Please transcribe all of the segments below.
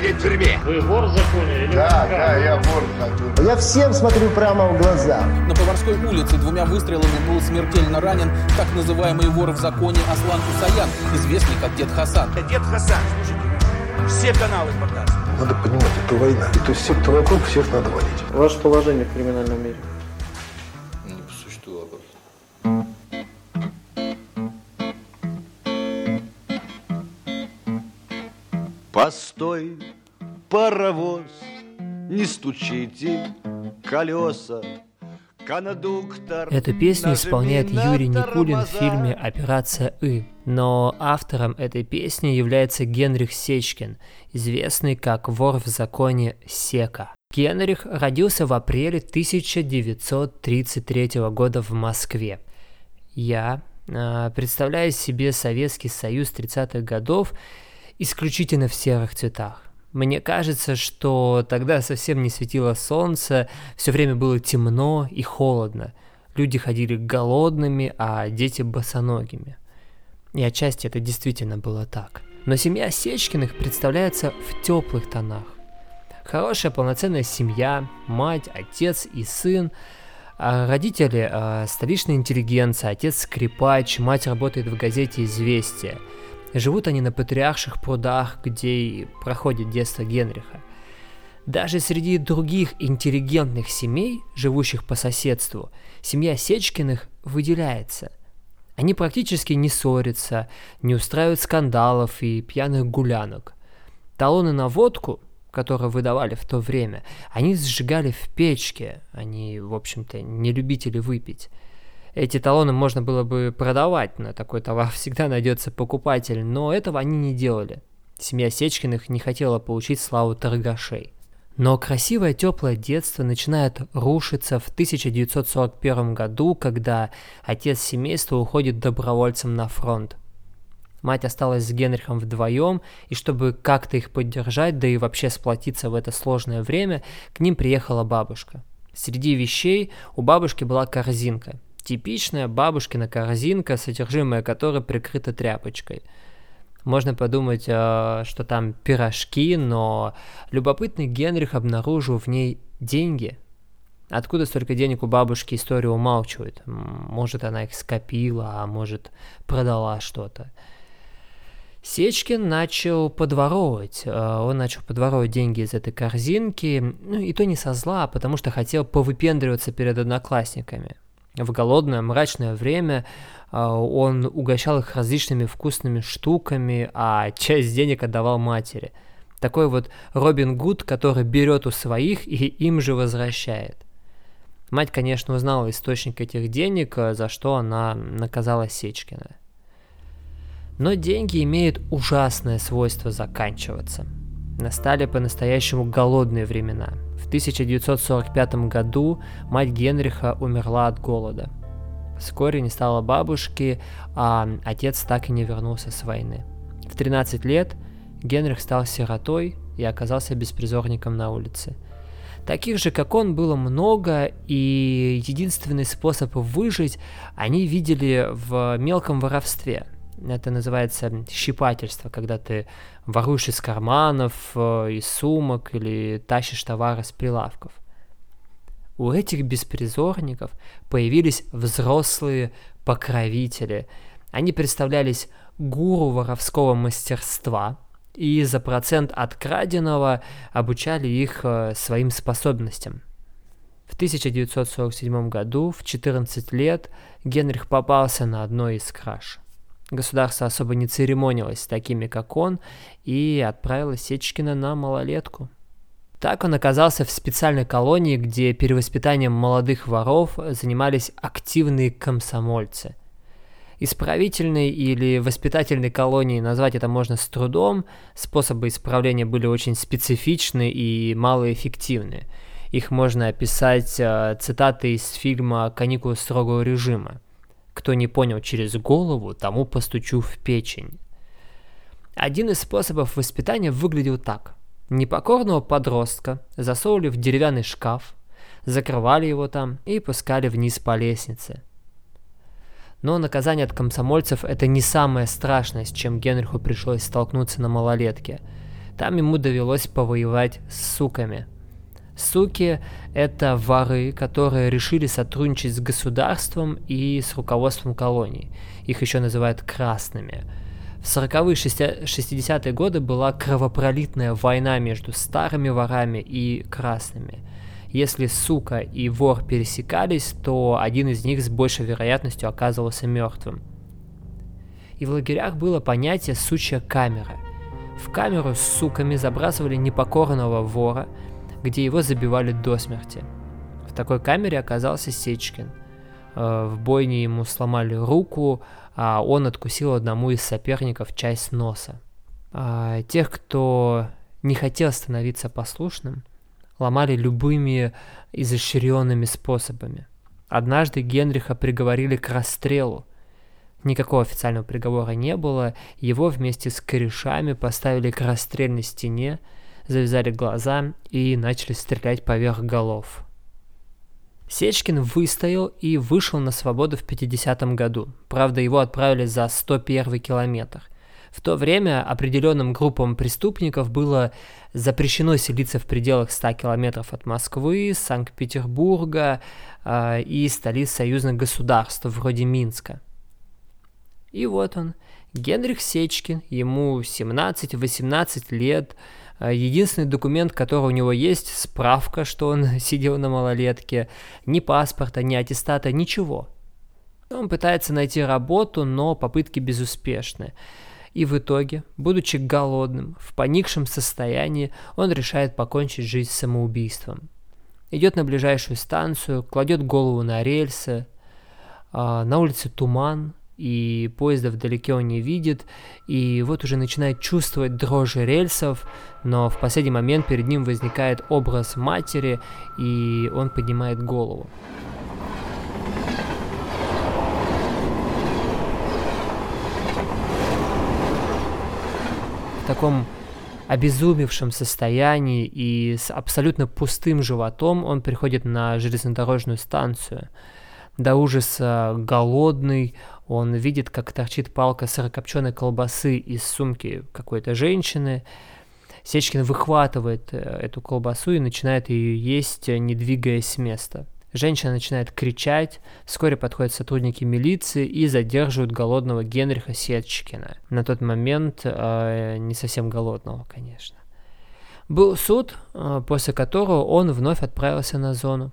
сидеть в тюрьме. Вы вор в законе или Да, да, я вор в законе. Я всем смотрю прямо в глаза. На Поварской улице двумя выстрелами был смертельно ранен так называемый вор в законе Аслан Усаян, известный как Дед Хасан. Дед Хасан, слушайте, все каналы показывают. Надо понимать, это война. И то есть всех, кто вокруг, всех надо валить. Ваше положение в криминальном мире. Постой, паровоз, не стучите колеса. Кондуктор Эту песню исполняет Юрий Никулин в фильме «Операция И», но автором этой песни является Генрих Сечкин, известный как вор в законе Сека. Генрих родился в апреле 1933 года в Москве. Я э, представляю себе Советский Союз 30-х годов исключительно в серых цветах. Мне кажется, что тогда совсем не светило солнце, все время было темно и холодно. Люди ходили голодными, а дети босоногими. И отчасти это действительно было так. Но семья Сечкиных представляется в теплых тонах. Хорошая полноценная семья, мать, отец и сын. А родители а, столичная интеллигенция, отец скрипач, мать работает в газете «Известия». Живут они на патриарших прудах, где и проходит детство Генриха. Даже среди других интеллигентных семей, живущих по соседству, семья Сечкиных выделяется. Они практически не ссорятся, не устраивают скандалов и пьяных гулянок. Талоны на водку, которые выдавали в то время, они сжигали в печке, они, в общем-то, не любители выпить. Эти талоны можно было бы продавать, на такой товар всегда найдется покупатель, но этого они не делали. Семья Сечкиных не хотела получить славу торгашей. Но красивое теплое детство начинает рушиться в 1941 году, когда отец семейства уходит добровольцем на фронт. Мать осталась с Генрихом вдвоем, и чтобы как-то их поддержать, да и вообще сплотиться в это сложное время, к ним приехала бабушка. Среди вещей у бабушки была корзинка. Типичная бабушкина корзинка, содержимое которой прикрыто тряпочкой. Можно подумать, э, что там пирожки, но любопытный Генрих обнаружил в ней деньги. Откуда столько денег у бабушки история умалчивает? Может, она их скопила, а может, продала что-то. Сечкин начал подворовывать. э, Он начал подворовывать деньги из этой корзинки, ну и то не со зла, а потому что хотел повыпендриваться перед одноклассниками. В голодное, мрачное время э, он угощал их различными вкусными штуками, а часть денег отдавал матери. Такой вот Робин Гуд, который берет у своих и им же возвращает. Мать, конечно, узнала источник этих денег, э, за что она наказала Сечкина. Но деньги имеют ужасное свойство заканчиваться. Настали по-настоящему голодные времена. В 1945 году мать Генриха умерла от голода. Вскоре не стало бабушки, а отец так и не вернулся с войны. В 13 лет Генрих стал сиротой и оказался беспризорником на улице. Таких же, как он, было много, и единственный способ выжить они видели в мелком воровстве – это называется щипательство, когда ты воруешь из карманов, э, из сумок или тащишь товары с прилавков. У этих беспризорников появились взрослые покровители. Они представлялись гуру воровского мастерства и за процент от краденого обучали их э, своим способностям. В 1947 году, в 14 лет, Генрих попался на одной из краж. Государство особо не церемонилось с такими, как он, и отправило Сечкина на малолетку. Так он оказался в специальной колонии, где перевоспитанием молодых воров занимались активные комсомольцы. Исправительной или воспитательной колонии назвать это можно с трудом, способы исправления были очень специфичны и малоэффективны. Их можно описать э, цитатой из фильма «Каникулы строгого режима». Кто не понял через голову, тому постучу в печень. Один из способов воспитания выглядел так. Непокорного подростка засовывали в деревянный шкаф, закрывали его там и пускали вниз по лестнице. Но наказание от комсомольцев это не самое страшное, с чем Генриху пришлось столкнуться на малолетке. Там ему довелось повоевать с суками. Суки – это воры, которые решили сотрудничать с государством и с руководством колоний. Их еще называют красными. В 40-е 60-е годы была кровопролитная война между старыми ворами и красными. Если сука и вор пересекались, то один из них с большей вероятностью оказывался мертвым. И в лагерях было понятие «сучья камера». В камеру с суками забрасывали непокорного вора, где его забивали до смерти. В такой камере оказался Сечкин. Э, в бойне ему сломали руку, а он откусил одному из соперников часть носа. А тех, кто не хотел становиться послушным, ломали любыми изощренными способами. Однажды Генриха приговорили к расстрелу, Никакого официального приговора не было, его вместе с корешами поставили к расстрельной стене, завязали глаза и начали стрелять поверх голов. Сечкин выстоял и вышел на свободу в 50-м году. Правда, его отправили за 101 километр. В то время определенным группам преступников было запрещено селиться в пределах 100 километров от Москвы, Санкт-Петербурга э, и столиц союзных государств вроде Минска – и вот он, Генрих Сечкин, ему 17-18 лет, а, Единственный документ, который у него есть, справка, что он сидел на малолетке, ни паспорта, ни аттестата, ничего. Он пытается найти работу, но попытки безуспешны. И в итоге, будучи голодным, в поникшем состоянии, он решает покончить жизнь самоубийством. Идет на ближайшую станцию, кладет голову на рельсы, а, на улице туман, и поезда вдалеке он не видит, и вот уже начинает чувствовать дрожжи рельсов, но в последний момент перед ним возникает образ матери, и он поднимает голову. В таком обезумевшем состоянии и с абсолютно пустым животом он приходит на железнодорожную станцию. До ужаса голодный, он видит, как торчит палка сырокопченой колбасы из сумки какой-то женщины. Сечкин выхватывает э, эту колбасу и начинает ее есть, э, не двигаясь с места. Женщина начинает кричать, вскоре подходят сотрудники милиции и задерживают голодного Генриха Сетчкина. На тот момент э, не совсем голодного, конечно. Был суд, э, после которого он вновь отправился на зону.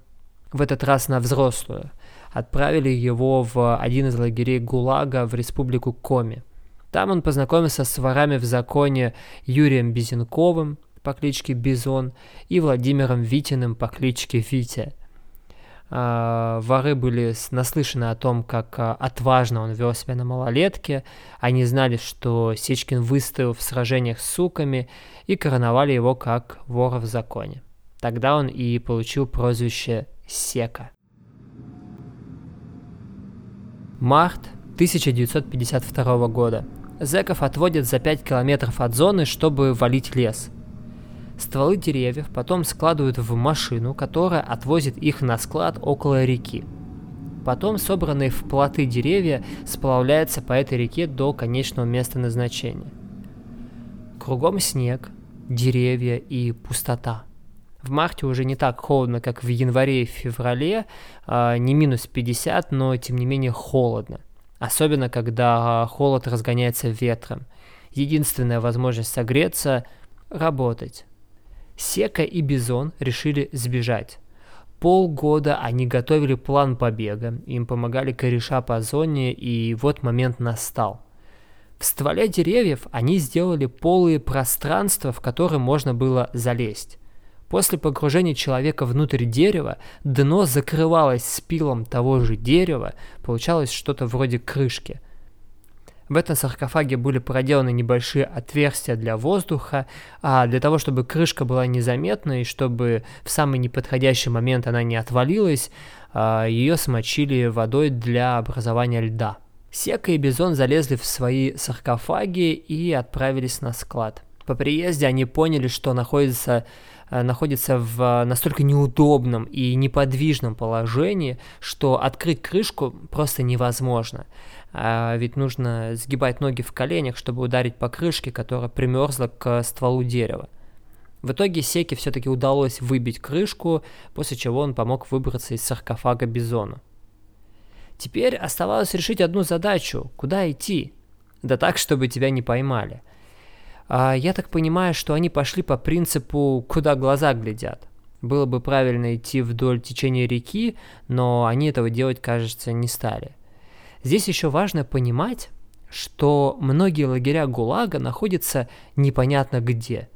В этот раз на взрослую отправили его в один из лагерей ГУЛАГа в республику Коми. Там он познакомился с ворами в законе Юрием Безенковым по кличке Бизон и Владимиром Витиным по кличке Витя. Uh, воры были наслышаны о том, как uh, отважно он вел себя на малолетке. Они знали, что Сечкин выстоял в сражениях с суками и короновали его как вора в законе. Тогда он и получил прозвище Сека. Март 1952 года. Зеков отводят за 5 километров от зоны, чтобы валить лес. Стволы деревьев потом складывают в машину, которая отвозит их на склад около реки. Потом собранные в плоты деревья сплавляются по этой реке до конечного места назначения. Кругом снег, деревья и пустота. В марте уже не так холодно, как в январе и феврале, а, не минус 50, но тем не менее холодно. Особенно, когда холод разгоняется ветром. Единственная возможность согреться – работать. Сека и Бизон решили сбежать. Полгода они готовили план побега, им помогали кореша по зоне, и вот момент настал. В стволе деревьев они сделали полые пространства, в которые можно было залезть. После погружения человека внутрь дерева дно закрывалось спилом того же дерева, получалось что-то вроде крышки. В этом саркофаге были проделаны небольшие отверстия для воздуха, а для того, чтобы крышка была незаметна и чтобы в самый неподходящий момент она не отвалилась, а, ее смочили водой для образования льда. Сека и Бизон залезли в свои саркофаги и отправились на склад. По приезде они поняли, что находятся, э, находятся в настолько неудобном и неподвижном положении, что открыть крышку просто невозможно. А ведь нужно сгибать ноги в коленях, чтобы ударить по крышке, которая примерзла к стволу дерева. В итоге Секе все-таки удалось выбить крышку, после чего он помог выбраться из саркофага Бизона. Теперь оставалось решить одну задачу – куда идти? Да так, чтобы тебя не поймали. А я так понимаю, что они пошли по принципу «куда глаза глядят». Было бы правильно идти вдоль течения реки, но они этого делать, кажется, не стали. Здесь еще важно понимать, что многие лагеря ГУЛАГа находятся непонятно где.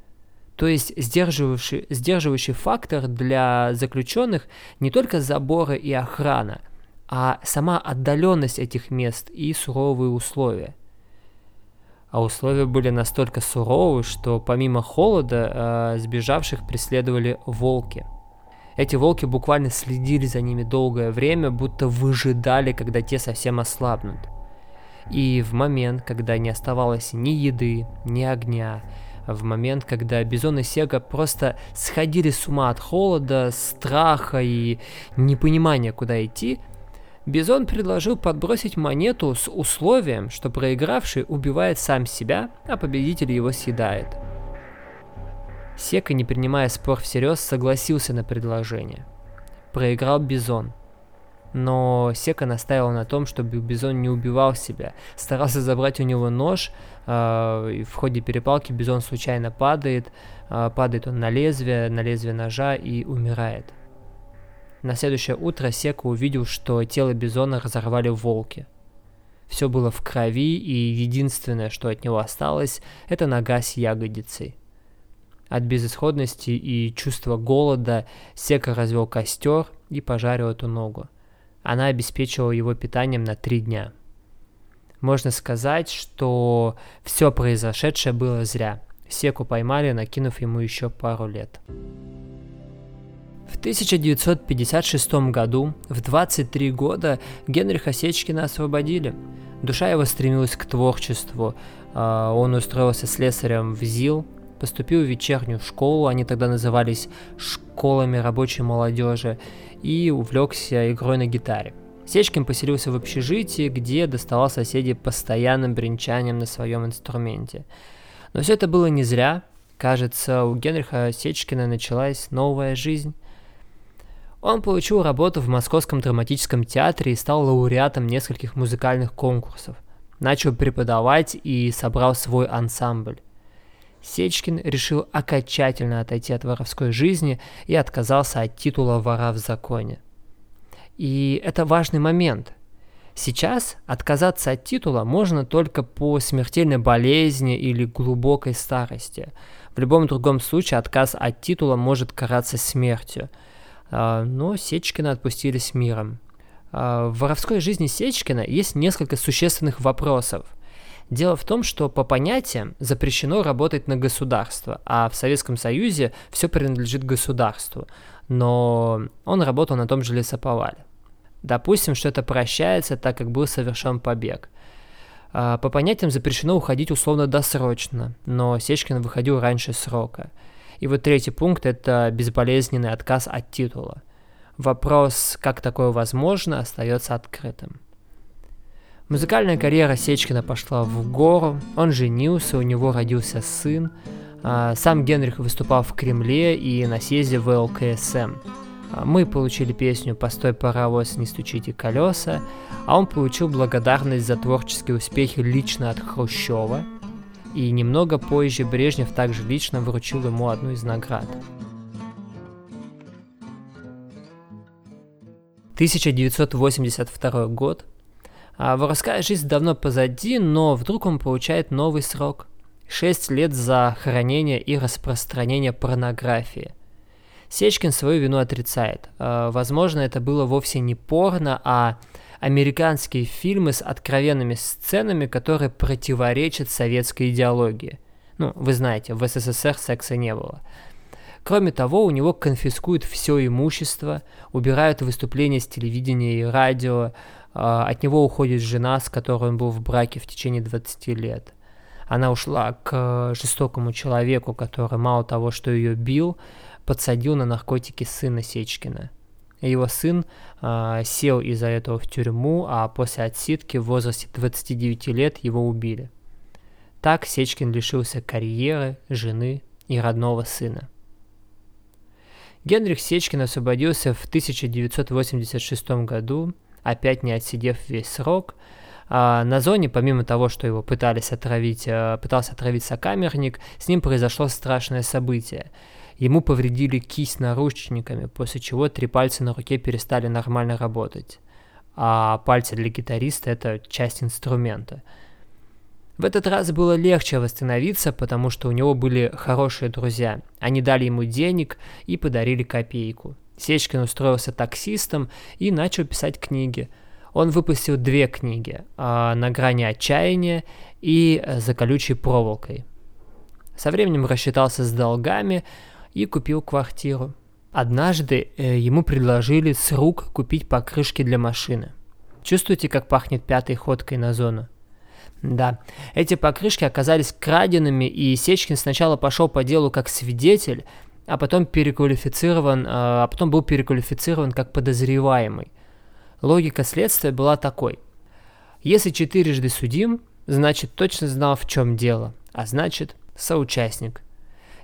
То есть сдерживающий, сдерживающий фактор для заключенных не только заборы и охрана, а сама отдаленность этих мест и суровые условия. А условия были настолько суровы, что помимо холода э, сбежавших преследовали волки. Эти волки буквально следили за ними долгое время, будто выжидали, когда те совсем ослабнут. И в момент, когда не оставалось ни еды, ни огня, в момент, когда Бизон и Сега просто сходили с ума от холода, страха и непонимания, куда идти, Бизон предложил подбросить монету с условием, что проигравший убивает сам себя, а победитель его съедает. Сека, не принимая спор всерьез, согласился на предложение. Проиграл Бизон. Но Сека настаивал на том, чтобы Бизон не убивал себя. Старался забрать у него нож, э, и в ходе перепалки Бизон случайно падает, э, падает он на лезвие, на лезвие ножа и умирает. На следующее утро Сека увидел, что тело Бизона разорвали волки. Все было в крови, и единственное, что от него осталось, это нога с ягодицей. От безысходности и чувства голода Сека развел костер и пожарил эту ногу. Она обеспечивала его питанием на три дня. Можно сказать, что все произошедшее было зря. Секу поймали, накинув ему еще пару лет. В 1956 году, в 23 года, Генриха Сечкина освободили. Душа его стремилась к творчеству. А, он устроился слесарем в ЗИЛ, поступил в вечернюю школу, они тогда назывались школами рабочей молодежи, и увлекся игрой на гитаре. Сечкин поселился в общежитии, где доставал соседей постоянным бренчанием на своем инструменте. Но все это было не зря. Кажется, у Генриха Сечкина началась новая жизнь. Он получил работу в Московском драматическом театре и стал лауреатом нескольких музыкальных конкурсов. Начал преподавать и собрал свой ансамбль. Сечкин решил окончательно отойти от воровской жизни и отказался от титула вора в законе. И это важный момент. Сейчас отказаться от титула можно только по смертельной болезни или глубокой старости. В любом другом случае отказ от титула может караться смертью – но Сечкина отпустили с миром. А, в воровской жизни Сечкина есть несколько существенных вопросов. Дело в том, что по понятиям запрещено работать на государство, а в Советском Союзе все принадлежит государству, но он работал на том же лесоповале. Допустим, что это прощается, так как был совершен побег. А, по понятиям запрещено уходить условно-досрочно, но Сечкин выходил раньше срока – и вот третий пункт – это безболезненный отказ от титула. Вопрос, как такое возможно, остается открытым. Музыкальная карьера Сечкина пошла в гору, он женился, у него родился сын. А, сам Генрих выступал в Кремле и на съезде ВЛКСМ. А, мы получили песню «Постой, паровоз, не стучите колеса», а он получил благодарность за творческие успехи лично от Хрущева – и немного позже Брежнев также лично вручил ему одну из наград. 1982 год. А воровская жизнь давно позади, но вдруг он получает новый срок. 6 лет за хранение и распространение порнографии. Сечкин свою вину отрицает. А, возможно, это было вовсе не порно, а американские фильмы с откровенными сценами, которые противоречат советской идеологии. Ну, вы знаете, в СССР секса не было. Кроме того, у него конфискуют все имущество, убирают выступления с телевидения и радио, а, от него уходит жена, с которой он был в браке в течение 20 лет. Она ушла к жестокому человеку, который мало того, что ее бил, подсадил на наркотики сына Сечкина. Его сын э, сел из-за этого в тюрьму, а после отсидки в возрасте 29 лет его убили. Так Сечкин лишился карьеры, жены и родного сына. Генрих Сечкин освободился в 1986 году, опять не отсидев весь срок. А на зоне, помимо того, что его пытались отравить, э, пытался отравить сокамерник, с ним произошло страшное событие. Ему повредили кисть наручниками, после чего три пальца на руке перестали нормально работать. А пальцы для гитариста – это часть инструмента – в этот раз было легче восстановиться, потому что у него были хорошие друзья. Они дали ему денег и подарили копейку. Сечкин устроился таксистом и начал писать книги. Он выпустил две книги «На грани отчаяния» и «За колючей проволокой». Со временем рассчитался с долгами и купил квартиру. Однажды э, ему предложили с рук купить покрышки для машины. Чувствуете, как пахнет пятой ходкой на зону? Да, эти покрышки оказались краденными, и Сечкин сначала пошел по делу как свидетель, а потом переквалифицирован, а, а потом был переквалифицирован как подозреваемый. Логика следствия была такой. Если четырежды судим, значит точно знал в чем дело, а значит соучастник.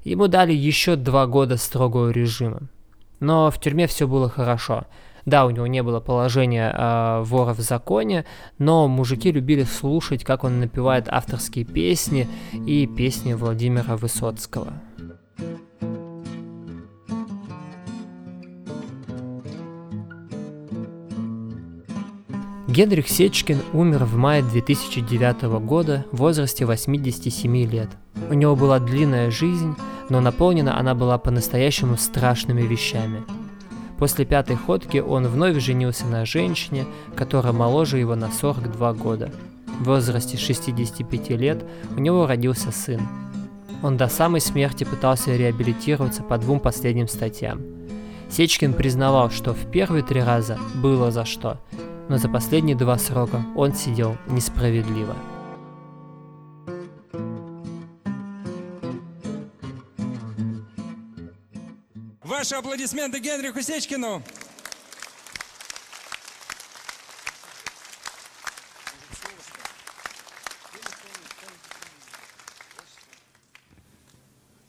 Ему дали еще два года строгого режима. Но в тюрьме все было хорошо – да, у него не было положения э, вора в законе, но мужики любили слушать, как он напевает авторские песни и песни Владимира Высоцкого. Генрих Сечкин умер в мае 2009 года в возрасте 87 лет. У него была длинная жизнь, но наполнена она была по-настоящему страшными вещами – После пятой ходки он вновь женился на женщине, которая моложе его на 42 года. В возрасте 65 лет у него родился сын. Он до самой смерти пытался реабилитироваться по двум последним статьям. Сечкин признавал, что в первые три раза было за что, но за последние два срока он сидел несправедливо. Ваши аплодисменты Генриху Сечкину.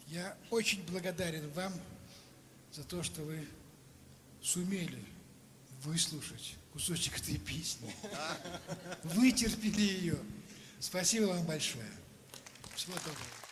Я очень благодарен вам за то, что вы сумели выслушать кусочек этой песни. Вытерпели ее. Спасибо вам большое. Всего доброго.